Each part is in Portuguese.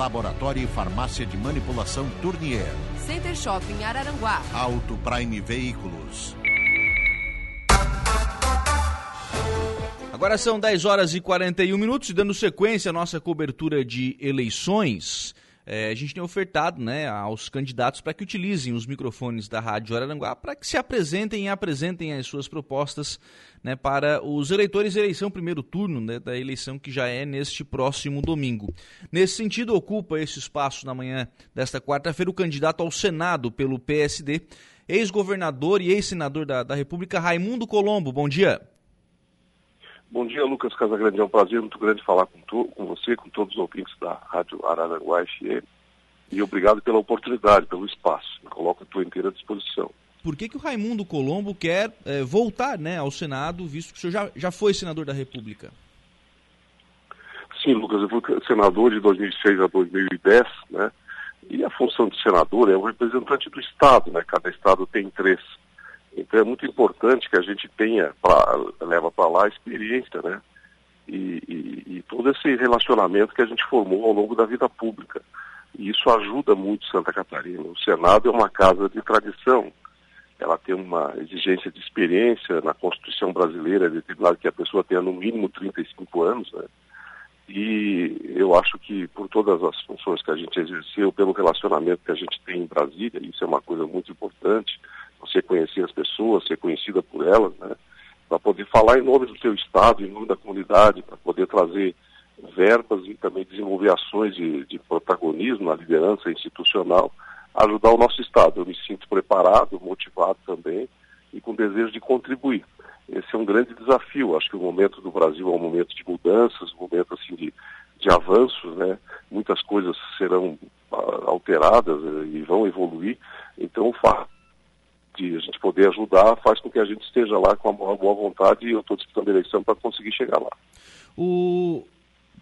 Laboratório e Farmácia de Manipulação Tournier. Center Shopping Araranguá. Auto Prime Veículos. Agora são 10 horas e 41 minutos, dando sequência à nossa cobertura de eleições. É, a gente tem ofertado né, aos candidatos para que utilizem os microfones da Rádio Araranguá para que se apresentem e apresentem as suas propostas né, para os eleitores eleição primeiro turno, né, da eleição que já é neste próximo domingo. Nesse sentido, ocupa esse espaço na manhã desta quarta-feira o candidato ao Senado pelo PSD, ex-governador e ex-senador da, da República, Raimundo Colombo. Bom dia. Bom dia, Lucas Casagrande. É um prazer muito grande falar com, tu, com você, com todos os ouvintes da Rádio Araranguá FM. E obrigado pela oportunidade, pelo espaço. Me coloco à tua inteira disposição. Por que, que o Raimundo Colombo quer é, voltar né, ao Senado, visto que o senhor já, já foi senador da República? Sim, Lucas, eu fui senador de 2006 a 2010, né? E a função de senador é o representante do Estado, né? Cada Estado tem três. Então é muito importante que a gente tenha, pra, leva para lá a experiência, né? E, e, e, todo esse relacionamento que a gente formou ao longo da vida pública. E isso ajuda muito Santa Catarina. O Senado é uma casa de tradição. Ela tem uma exigência de experiência na Constituição brasileira, é determinado que a pessoa tenha no mínimo 35 anos, né? E eu acho que por todas as funções que a gente exerceu, pelo relacionamento que a gente tem em Brasília, isso é uma coisa muito importante, você conhecer as pessoas, ser conhecida por elas, né? Para poder falar em nome do seu estado, em nome da comunidade, para poder trazer verbas e também desenvolver ações de, de protagonismo na liderança institucional, ajudar o nosso estado. Eu me sinto preparado, motivado também e com desejo de contribuir. Esse é um grande desafio. Acho que o momento do Brasil é um momento de mudanças, um momento assim de, de avanços, né? Muitas coisas serão uh, alteradas uh, e vão evoluir. Então, o fato de a gente poder ajudar faz com que a gente esteja lá com uma boa vontade e eu estou disputando a eleição para conseguir chegar lá. O...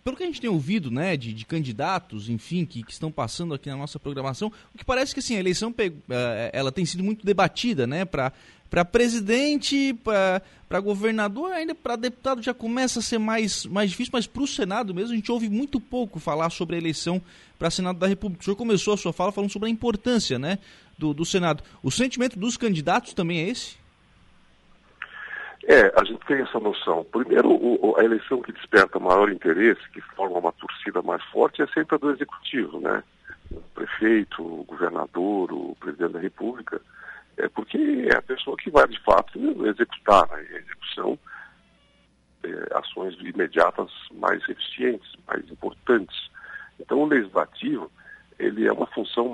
Pelo que a gente tem ouvido, né, de, de candidatos, enfim, que, que, estão passando aqui na nossa programação, o que parece que assim, a eleição eh, ela tem sido muito debatida, né, para para presidente, para governador, ainda para deputado já começa a ser mais, mais difícil, mas para o Senado mesmo a gente ouve muito pouco falar sobre a eleição para Senado da República. O senhor começou a sua fala falando sobre a importância né, do, do Senado. O sentimento dos candidatos também é esse? É, a gente tem essa noção. Primeiro, o, a eleição que desperta maior interesse, que forma uma torcida mais forte, é sempre a do executivo, né? O prefeito, o governador, o presidente da República é porque é a pessoa que vai, de fato, executar né, a execução, é, ações imediatas mais eficientes, mais importantes. Então, o legislativo, ele é uma função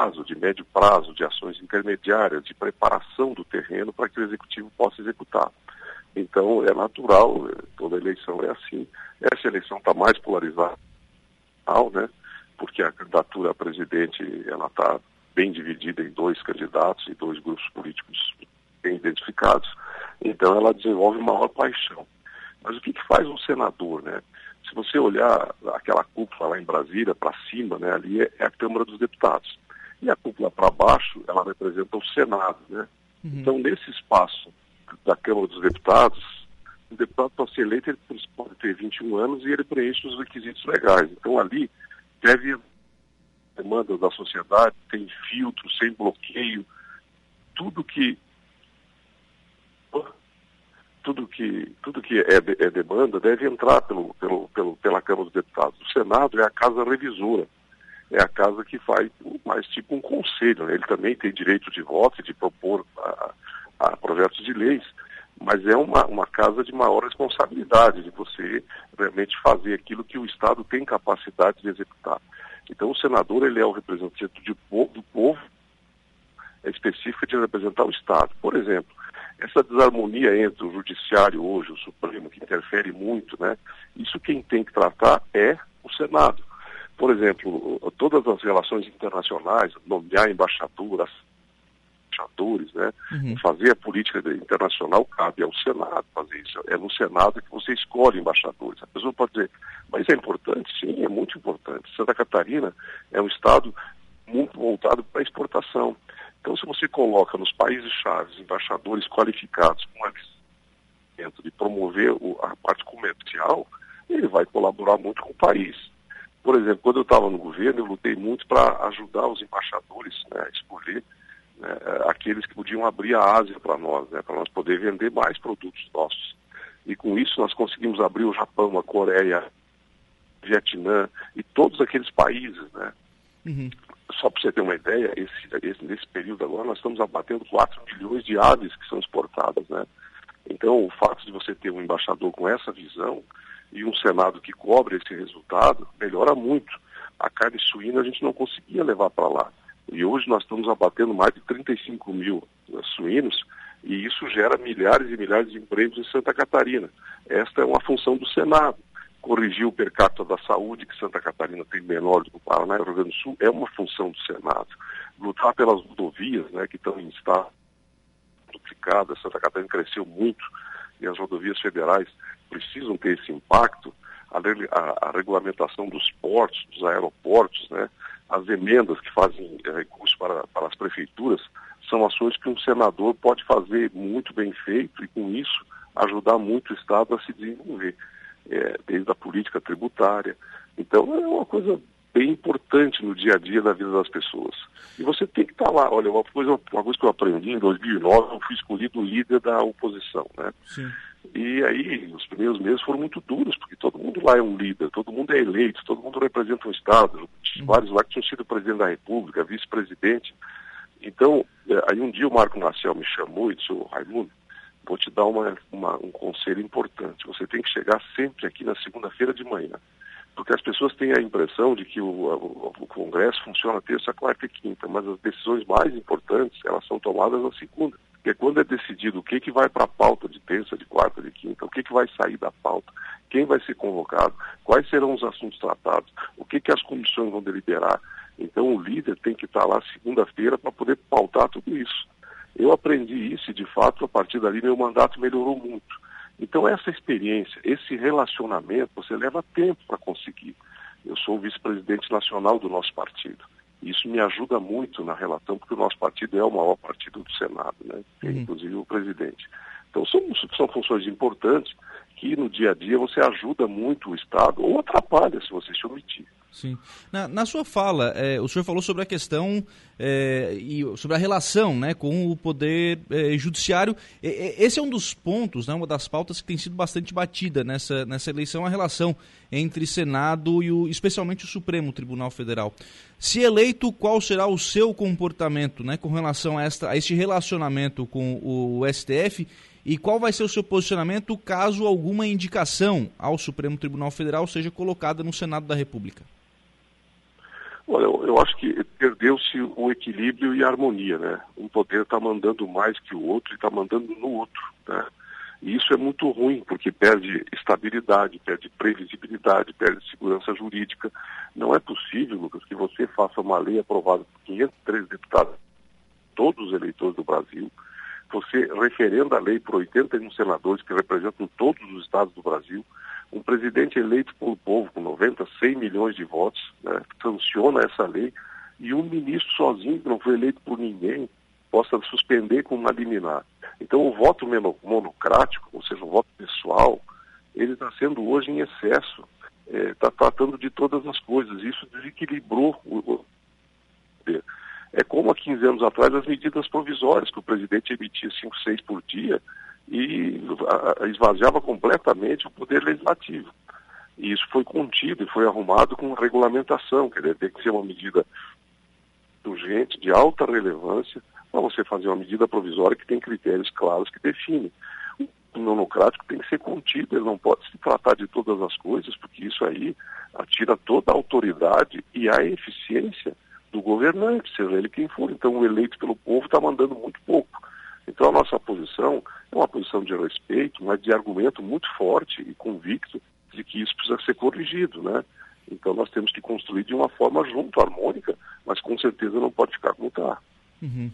prazo, de médio prazo, de ações intermediárias, de preparação do terreno para que o executivo possa executar. Então, é natural, é, toda eleição é assim. Essa eleição está mais polarizada, né? porque a candidatura a presidente ela está bem dividida em dois candidatos e dois grupos políticos bem identificados, então ela desenvolve maior paixão. Mas o que, que faz um senador, né? Se você olhar aquela cúpula lá em Brasília, para cima, né, ali é, é, a Câmara dos Deputados. E a cúpula para baixo, ela representa o Senado, né? Uhum. Então, nesse espaço da Câmara dos Deputados, o deputado para ser eleito, ele pode ter 21 anos e ele preenche os requisitos legais. Então, ali deve demandas da sociedade, tem filtro, sem bloqueio, tudo que tudo que tudo que é, é demanda deve entrar pelo, pelo, pelo, pela Câmara dos Deputados. O Senado é a casa revisora, é a casa que faz mais tipo um conselho. Né? Ele também tem direito de voto e de propor a, a projetos de leis, mas é uma, uma casa de maior responsabilidade de você realmente fazer aquilo que o Estado tem capacidade de executar. Então o senador ele é o representante de, do povo é específico de representar o Estado. Por exemplo, essa desarmonia entre o judiciário hoje, o Supremo, que interfere muito, né? Isso quem tem que tratar é o Senado. Por exemplo, todas as relações internacionais, nomear embaixadoras, embaixadores, né? Uhum. Fazer a política internacional cabe ao Senado fazer isso. É no Senado que você escolhe embaixadores. A pessoa pode dizer, mas é importante? Sim, é muito importante. Santa Catarina é um estado muito voltado para a exportação. Então, se você coloca nos países chaves embaixadores qualificados com a de promover a parte comercial, ele vai colaborar muito com o país. Por exemplo, quando eu estava no governo, eu lutei muito para ajudar os embaixadores né, a escolher né, aqueles que podiam abrir a Ásia para nós, né, para nós poder vender mais produtos nossos. E com isso nós conseguimos abrir o Japão, a Coreia, o Vietnã e todos aqueles países. Né? Uhum. Só para você ter uma ideia, esse, esse, nesse período agora nós estamos abatendo 4 milhões de aves que são exportadas. Né? Então, o fato de você ter um embaixador com essa visão e um Senado que cobre esse resultado melhora muito. A carne suína a gente não conseguia levar para lá. E hoje nós estamos abatendo mais de 35 mil né, suínos e isso gera milhares e milhares de empregos em Santa Catarina. Esta é uma função do Senado. Corrigir o per capita da saúde, que Santa Catarina tem menor do que o Paraná e o Rio Grande do Sul, é uma função do Senado. Lutar pelas rodovias, né, que estão em estado duplicado, Santa Catarina cresceu muito e as rodovias federais precisam ter esse impacto, a, a, a regulamentação dos portos, dos aeroportos, né, as emendas que fazem é, recursos para, para as prefeituras, são ações que um senador pode fazer muito bem feito e, com isso, ajudar muito o Estado a se desenvolver, é, desde a política tributária. Então, é uma coisa bem importante no dia a dia da vida das pessoas. E você tem que estar lá. Olha, uma coisa, uma coisa que eu aprendi em 2009, eu fui escolhido líder da oposição, né? Sim. E aí, os primeiros meses foram muito duros, porque todo mundo lá é um líder, todo mundo é eleito, todo mundo representa um Estado, uhum. vários lá que tinham sido presidente da República, vice-presidente. Então, é, aí um dia o Marco Marcel me chamou e disse, Raimundo, vou te dar uma, uma, um conselho importante. Você tem que chegar sempre aqui na segunda-feira de manhã. Porque as pessoas têm a impressão de que o, o, Congresso funciona terça, quarta e quinta, mas as decisões mais importantes, elas são tomadas na segunda. Porque quando é decidido o que, que vai para a pauta de terça, de quarta, de quinta, o que, que vai sair da pauta, quem vai ser convocado, quais serão os assuntos tratados, o que, que as comissões vão deliberar. Então o líder tem que estar lá segunda-feira para poder pautar tudo isso. Eu aprendi isso e, de fato, a partir dali meu mandato melhorou muito. Então essa experiência, esse relacionamento, você leva tempo para conseguir. Eu sou o vice-presidente nacional do nosso partido. Isso me ajuda muito na relação, porque o nosso partido é o maior partido do Senado, né? Uhum. inclusive o presidente. Então são, são funções importantes que no dia a dia você ajuda muito o Estado ou atrapalha se você se omitir. Sim. Na, na sua fala, é, o senhor falou sobre a questão é, e sobre a relação né, com o poder é, judiciário. esse é um dos pontos, né, uma das pautas que tem sido bastante batida nessa, nessa eleição, a relação entre Senado e o, especialmente o Supremo Tribunal Federal. Se eleito, qual será o seu comportamento né, com relação a, esta, a este relacionamento com o STF e qual vai ser o seu posicionamento caso alguma indicação ao Supremo Tribunal Federal seja colocada no Senado da República? Olha, eu, eu acho que perdeu-se o equilíbrio e a harmonia, né? Um poder está mandando mais que o outro e está mandando no outro, né? E isso é muito ruim, porque perde estabilidade, perde previsibilidade, perde segurança jurídica. Não é possível, Lucas, que você faça uma lei aprovada por 503 deputados, todos os eleitores do Brasil, você referenda a lei por 81 senadores que representam todos os estados do Brasil, um presidente eleito pelo povo com 90, 100 milhões de votos, né, sanciona essa lei, e um ministro sozinho, que não foi eleito por ninguém, possa suspender com uma liminar. Então o voto monocrático, ou seja, o voto pessoal, ele está sendo hoje em excesso, está é, tratando de todas as coisas. Isso desequilibrou o. É como há 15 anos atrás as medidas provisórias, que o presidente emitia 5, 6 por dia e esvaziava completamente o poder legislativo. E isso foi contido e foi arrumado com regulamentação, quer dizer, tem que ser uma medida urgente, de alta relevância, para você fazer uma medida provisória que tem critérios claros que definem. O monocrático tem que ser contido, ele não pode se tratar de todas as coisas, porque isso aí atira toda a autoridade e a eficiência do governante, seja ele quem for. Então, o eleito pelo povo está mandando muito pouco. Então, a nossa posição é uma posição de respeito, mas de argumento muito forte e convicto de que isso precisa ser corrigido, né? Então nós temos que construir de uma forma junto, harmônica, mas com certeza não pode ficar como está. Uhum.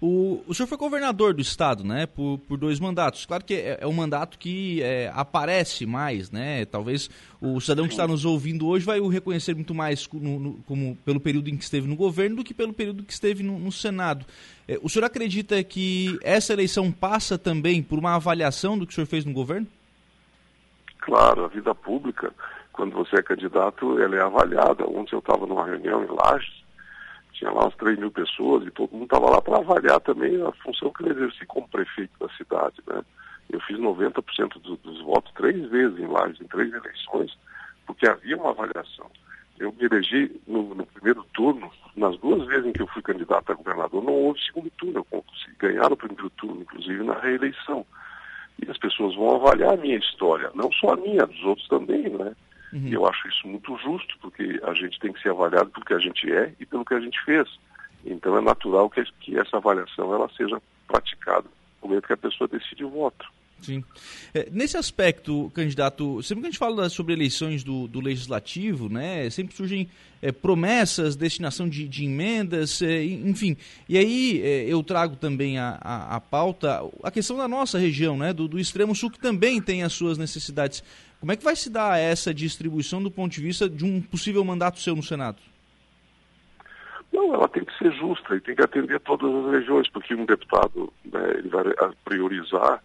O, o senhor foi governador do estado, né, por, por dois mandatos. Claro que é, é um mandato que é, aparece mais, né? Talvez o cidadão que está nos ouvindo hoje vai o reconhecer muito mais no, no, como pelo período em que esteve no governo do que pelo período que esteve no, no Senado. É, o senhor acredita que essa eleição passa também por uma avaliação do que o senhor fez no governo? Claro, a vida pública, quando você é candidato, ela é avaliada. Ontem eu estava numa reunião em Lages tinha lá umas 3 mil pessoas e todo mundo estava lá para avaliar também a função que ele exercia como prefeito da cidade. Né? Eu fiz 90% do, dos votos três vezes em Lages, em três eleições, porque havia uma avaliação. Eu me elegi no, no, primeiro turno, nas duas vezes em que eu fui candidato a governador, não houve segundo turno, eu consegui ganhar no primeiro turno, inclusive na reeleição. E as pessoas vão avaliar a minha história, não só a minha, dos outros também, né? Uhum. Eu acho isso muito justo, porque a gente tem que ser avaliado pelo que a gente é e pelo que a gente fez. Então é natural que, que essa avaliação ela seja praticada no momento que a pessoa decide o voto. Sim. É, nesse aspecto, candidato, sempre que a gente fala sobre eleições do, do legislativo, né, sempre surgem é, promessas, destinação de, de emendas, é, enfim. E aí é, eu trago também a, a, a, pauta, a questão da nossa região, né, do, do extremo sul, que também tem as suas necessidades. Como é que vai se dar essa distribuição do ponto de vista de um possível mandato seu no Senado? Não, ela tem que ser justa e tem que atender todas as regiões, porque um deputado né, ele vai priorizar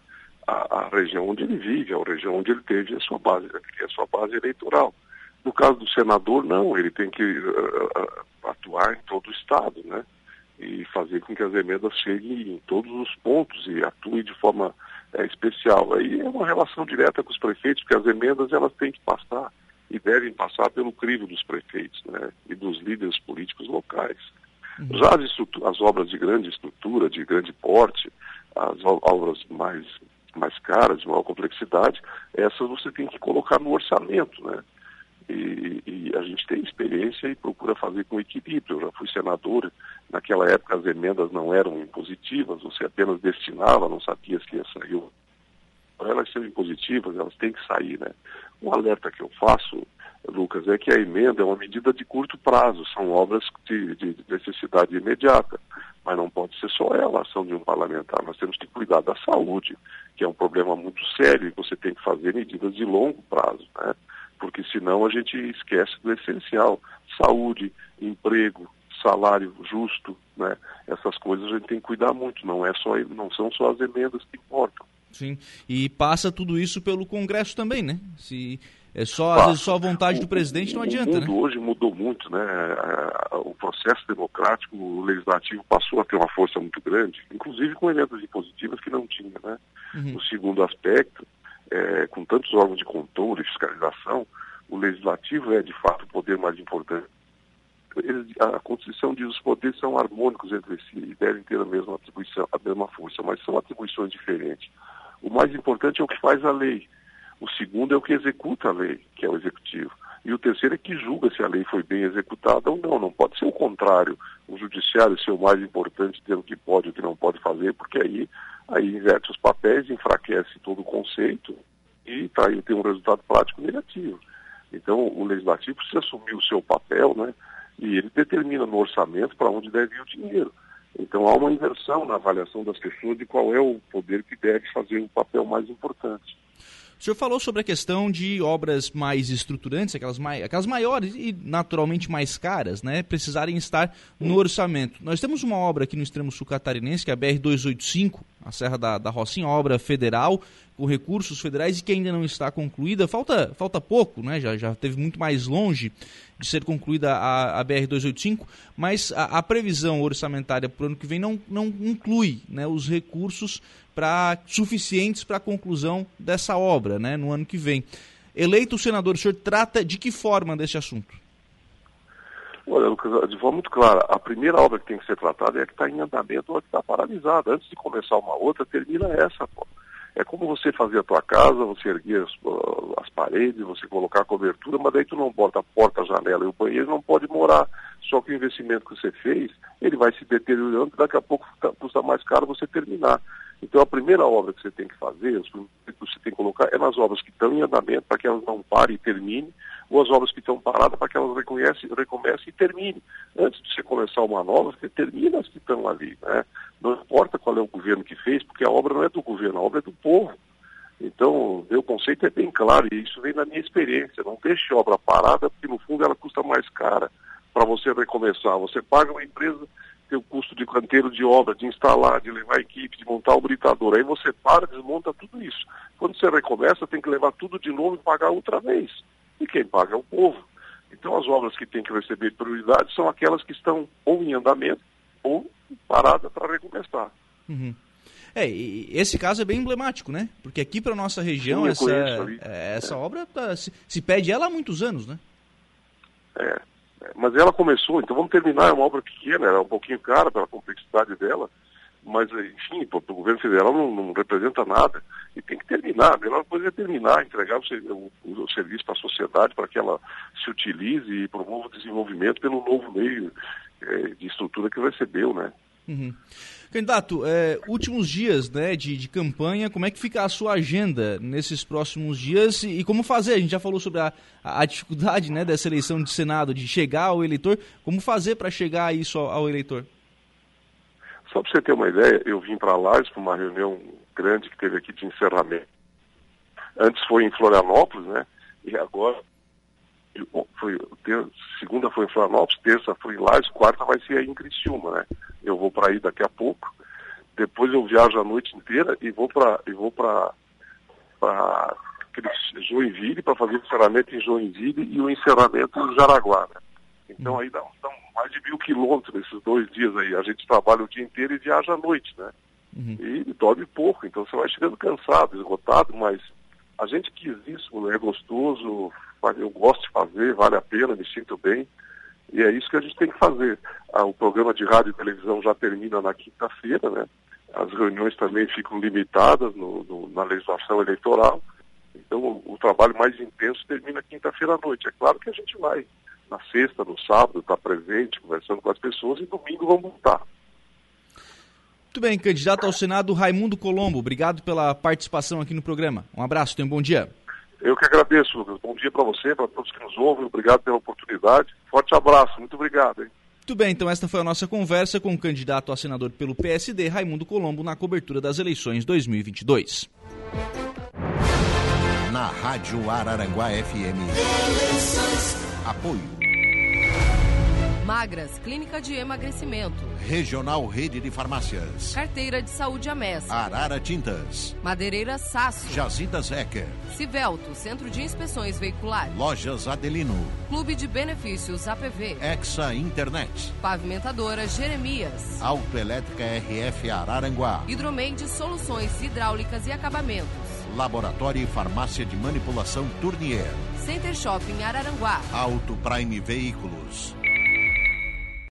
a, região onde ele vive, a região onde ele teve a sua base, a sua base eleitoral. No caso do senador, não, ele tem que uh, atuar em todo o estado, né? E fazer com que as emendas cheguem em todos os pontos e atue de forma é, especial. Aí é uma relação direta com os prefeitos, porque as emendas elas têm que passar e devem passar pelo crivo dos prefeitos né, e dos líderes políticos locais. Uhum. Já as, as, obras de grande estrutura, de grande porte, as obras mais, mais caras, de maior complexidade, essas você tem que colocar no orçamento, né? E, e, a gente tem experiência e procura fazer com equilíbrio. Eu já fui senador, naquela época as emendas não eram impositivas, você apenas destinava, não sabia se ia sair. Elas serem impositivas, elas têm que sair, né? Um alerta que eu faço, Lucas, é que a emenda é uma medida de curto prazo, são obras de, de necessidade imediata, mas não pode ser só ela a ação de um parlamentar. Nós temos que cuidar da saúde, que é um problema muito sério, e você tem que fazer medidas de longo prazo, né? porque senão a gente esquece do essencial: saúde, emprego, salário justo, né? Essas coisas a gente tem que cuidar muito, não é só não são só as emendas que importam. Sim. E passa tudo isso pelo Congresso também, né? Se é só às vezes só a vontade do presidente não adianta, o mundo né? hoje mudou muito, né? O processo democrático, o legislativo passou a ter uma força muito grande, inclusive com emendas impositivas que não tinha, né? Uhum. O segundo aspecto, é, com tantos órgãos de controle e fiscalização, o legislativo é de fato o poder mais importante. Eles, a Constituição diz que os poderes são harmônicos entre si e devem ter a mesma atribuição, a mesma força, mas são atribuições diferentes. O mais importante é o que faz a lei. O segundo é o que executa a lei, que é o executivo. E o terceiro é que julga se a lei foi bem executada ou não. Não pode ser o contrário. O judiciário ser o mais importante, ter o que pode e o que não pode fazer, porque aí aí inverte os papéis, enfraquece todo o conceito e tá, aí tem um resultado prático negativo. Então, o legislativo precisa assumir o seu papel, né? E ele determina no orçamento para onde deve ir o dinheiro. Então, há uma inversão na avaliação das pessoas de qual é o poder que deve fazer o papel mais importante. O senhor falou sobre a questão de obras mais estruturantes, aquelas, mai aquelas maiores e naturalmente mais caras, né, precisarem estar no orçamento. Nós temos uma obra aqui no extremo sul catarinense, que é a BR-285, a Serra da, da Rocinha, obra federal, com recursos federais e que ainda não está concluída. Falta, falta pouco, né? já, já teve muito mais longe de ser concluída a, a BR-285, mas a, a, previsão orçamentária para o ano que vem não, não inclui né, os recursos pra, suficientes para a conclusão dessa obra né, no ano que vem. Eleito senador, o senhor trata de que forma desse assunto? Olha, Lucas, de forma muito clara, a primeira obra que tem que ser tratada é a que está em andamento ou a que está paralisada. Antes de começar uma outra, termina essa. Pô. É como você fazer a tua casa, você erguer as, as, paredes, você colocar a cobertura, mas daí tu não bota a porta, a janela e o banheiro, não pode morar. Só que o investimento que você fez, ele vai se deteriorando e daqui a pouco custa mais caro você terminar. Então a primeira obra que você tem que fazer, que você tem que colocar é nas obras que estão em andamento para que elas não parem e terminem, ou as obras que estão paradas para que elas recomecem, recomecem e terminem. Antes de você começar uma nova, você termina as que estão ali. Né? Não importa qual é o governo que fez, porque a obra não é do governo, a obra é do povo. Então, meu conceito é bem claro, e isso vem da minha experiência. Não deixe obra parada, porque no fundo ela custa mais cara para você recomeçar. Você paga uma empresa, tem o custo de canteiro de obra, de instalar, de levar equipe, de montar o britador. Aí você para, desmonta tudo isso. Quando você recomeça, tem que levar tudo de novo e pagar outra vez. E quem paga é o povo. Então as obras que têm que receber prioridade são aquelas que estão ou em andamento ou parada para recomeçar. Uhum. É, esse caso é bem emblemático, né? Porque aqui para nossa região Sim, essa, é, essa é. obra tá, se, se, pede ela há muitos anos, né? É, é, mas ela começou, então vamos terminar, é uma obra pequena, era um pouquinho cara pela complexidade dela, mas enfim, o governo federal não, não, representa nada e tem que terminar, a melhor coisa é terminar, entregar o, o, o serviço para a sociedade para que ela se utilize e promova o desenvolvimento pelo novo meio é, de estrutura que recebeu, né? Uhum. Candidato, é, últimos dias né, de, de, campanha, como é que fica a sua agenda nesses próximos dias e, e como fazer? A gente já falou sobre a, a, dificuldade né, dessa eleição de Senado, de chegar ao eleitor. Como fazer para chegar isso ao, ao, eleitor? Só para você ter uma ideia, eu vim para lá para uma reunião grande que teve aqui de encerramento. Antes foi em Florianópolis, né? E agora foi, ter, segunda foi em Florianópolis, terça foi em Lages, quarta vai ser aí em Criciúma, né? Eu vou para aí daqui a pouco. Depois eu viajo a noite inteira e vou para e vou para Joinville para fazer o encerramento em Joinville e o encerramento em Jaraguá. Né? Então aí dá, dá, mais de mil quilômetros nesses dois dias aí. A gente trabalha o dia inteiro e viaja à noite, né? Uhum. E dorme pouco, então você vai chegando cansado, esgotado, mas a gente quis isso, né? é gostoso, eu gosto de fazer, vale a pena, me sinto bem. E é isso que a gente tem que fazer. Ah, o programa de rádio e televisão já termina na quinta-feira, né? As reuniões também ficam limitadas no, no, na legislação eleitoral. Então o, o trabalho mais intenso termina quinta-feira à noite. É claro que a gente vai na sexta, no sábado, estar tá presente, conversando com as pessoas e domingo vamos voltar. Muito bem, candidato ao Senado Raimundo Colombo, obrigado pela participação aqui no programa. Um abraço, tenha um bom dia. Eu que agradeço, Lucas. Bom dia para você, para todos que nos ouvem. Obrigado pela oportunidade. Forte abraço. Muito obrigado. Hein? Muito bem, então esta foi a nossa conversa com o candidato a senador pelo PSD, Raimundo Colombo, na cobertura das eleições 2022. Na Rádio Araranguá FM. Apoio. Magras, Clínica de Emagrecimento. Regional Rede de Farmácias. Carteira de Saúde Amés. Arara Tintas. Madeireira Sasso. Jazidas Ecker. Civelto, Centro de Inspeções Veiculares. Lojas Adelino. Clube de Benefícios APV. Exa Internet. Pavimentadora Jeremias. Autoelétrica RF Araranguá. Hidromeide Soluções Hidráulicas e Acabamentos. Laboratório e Farmácia de Manipulação Tournier. Center Shopping Araranguá. Auto Prime Veículos.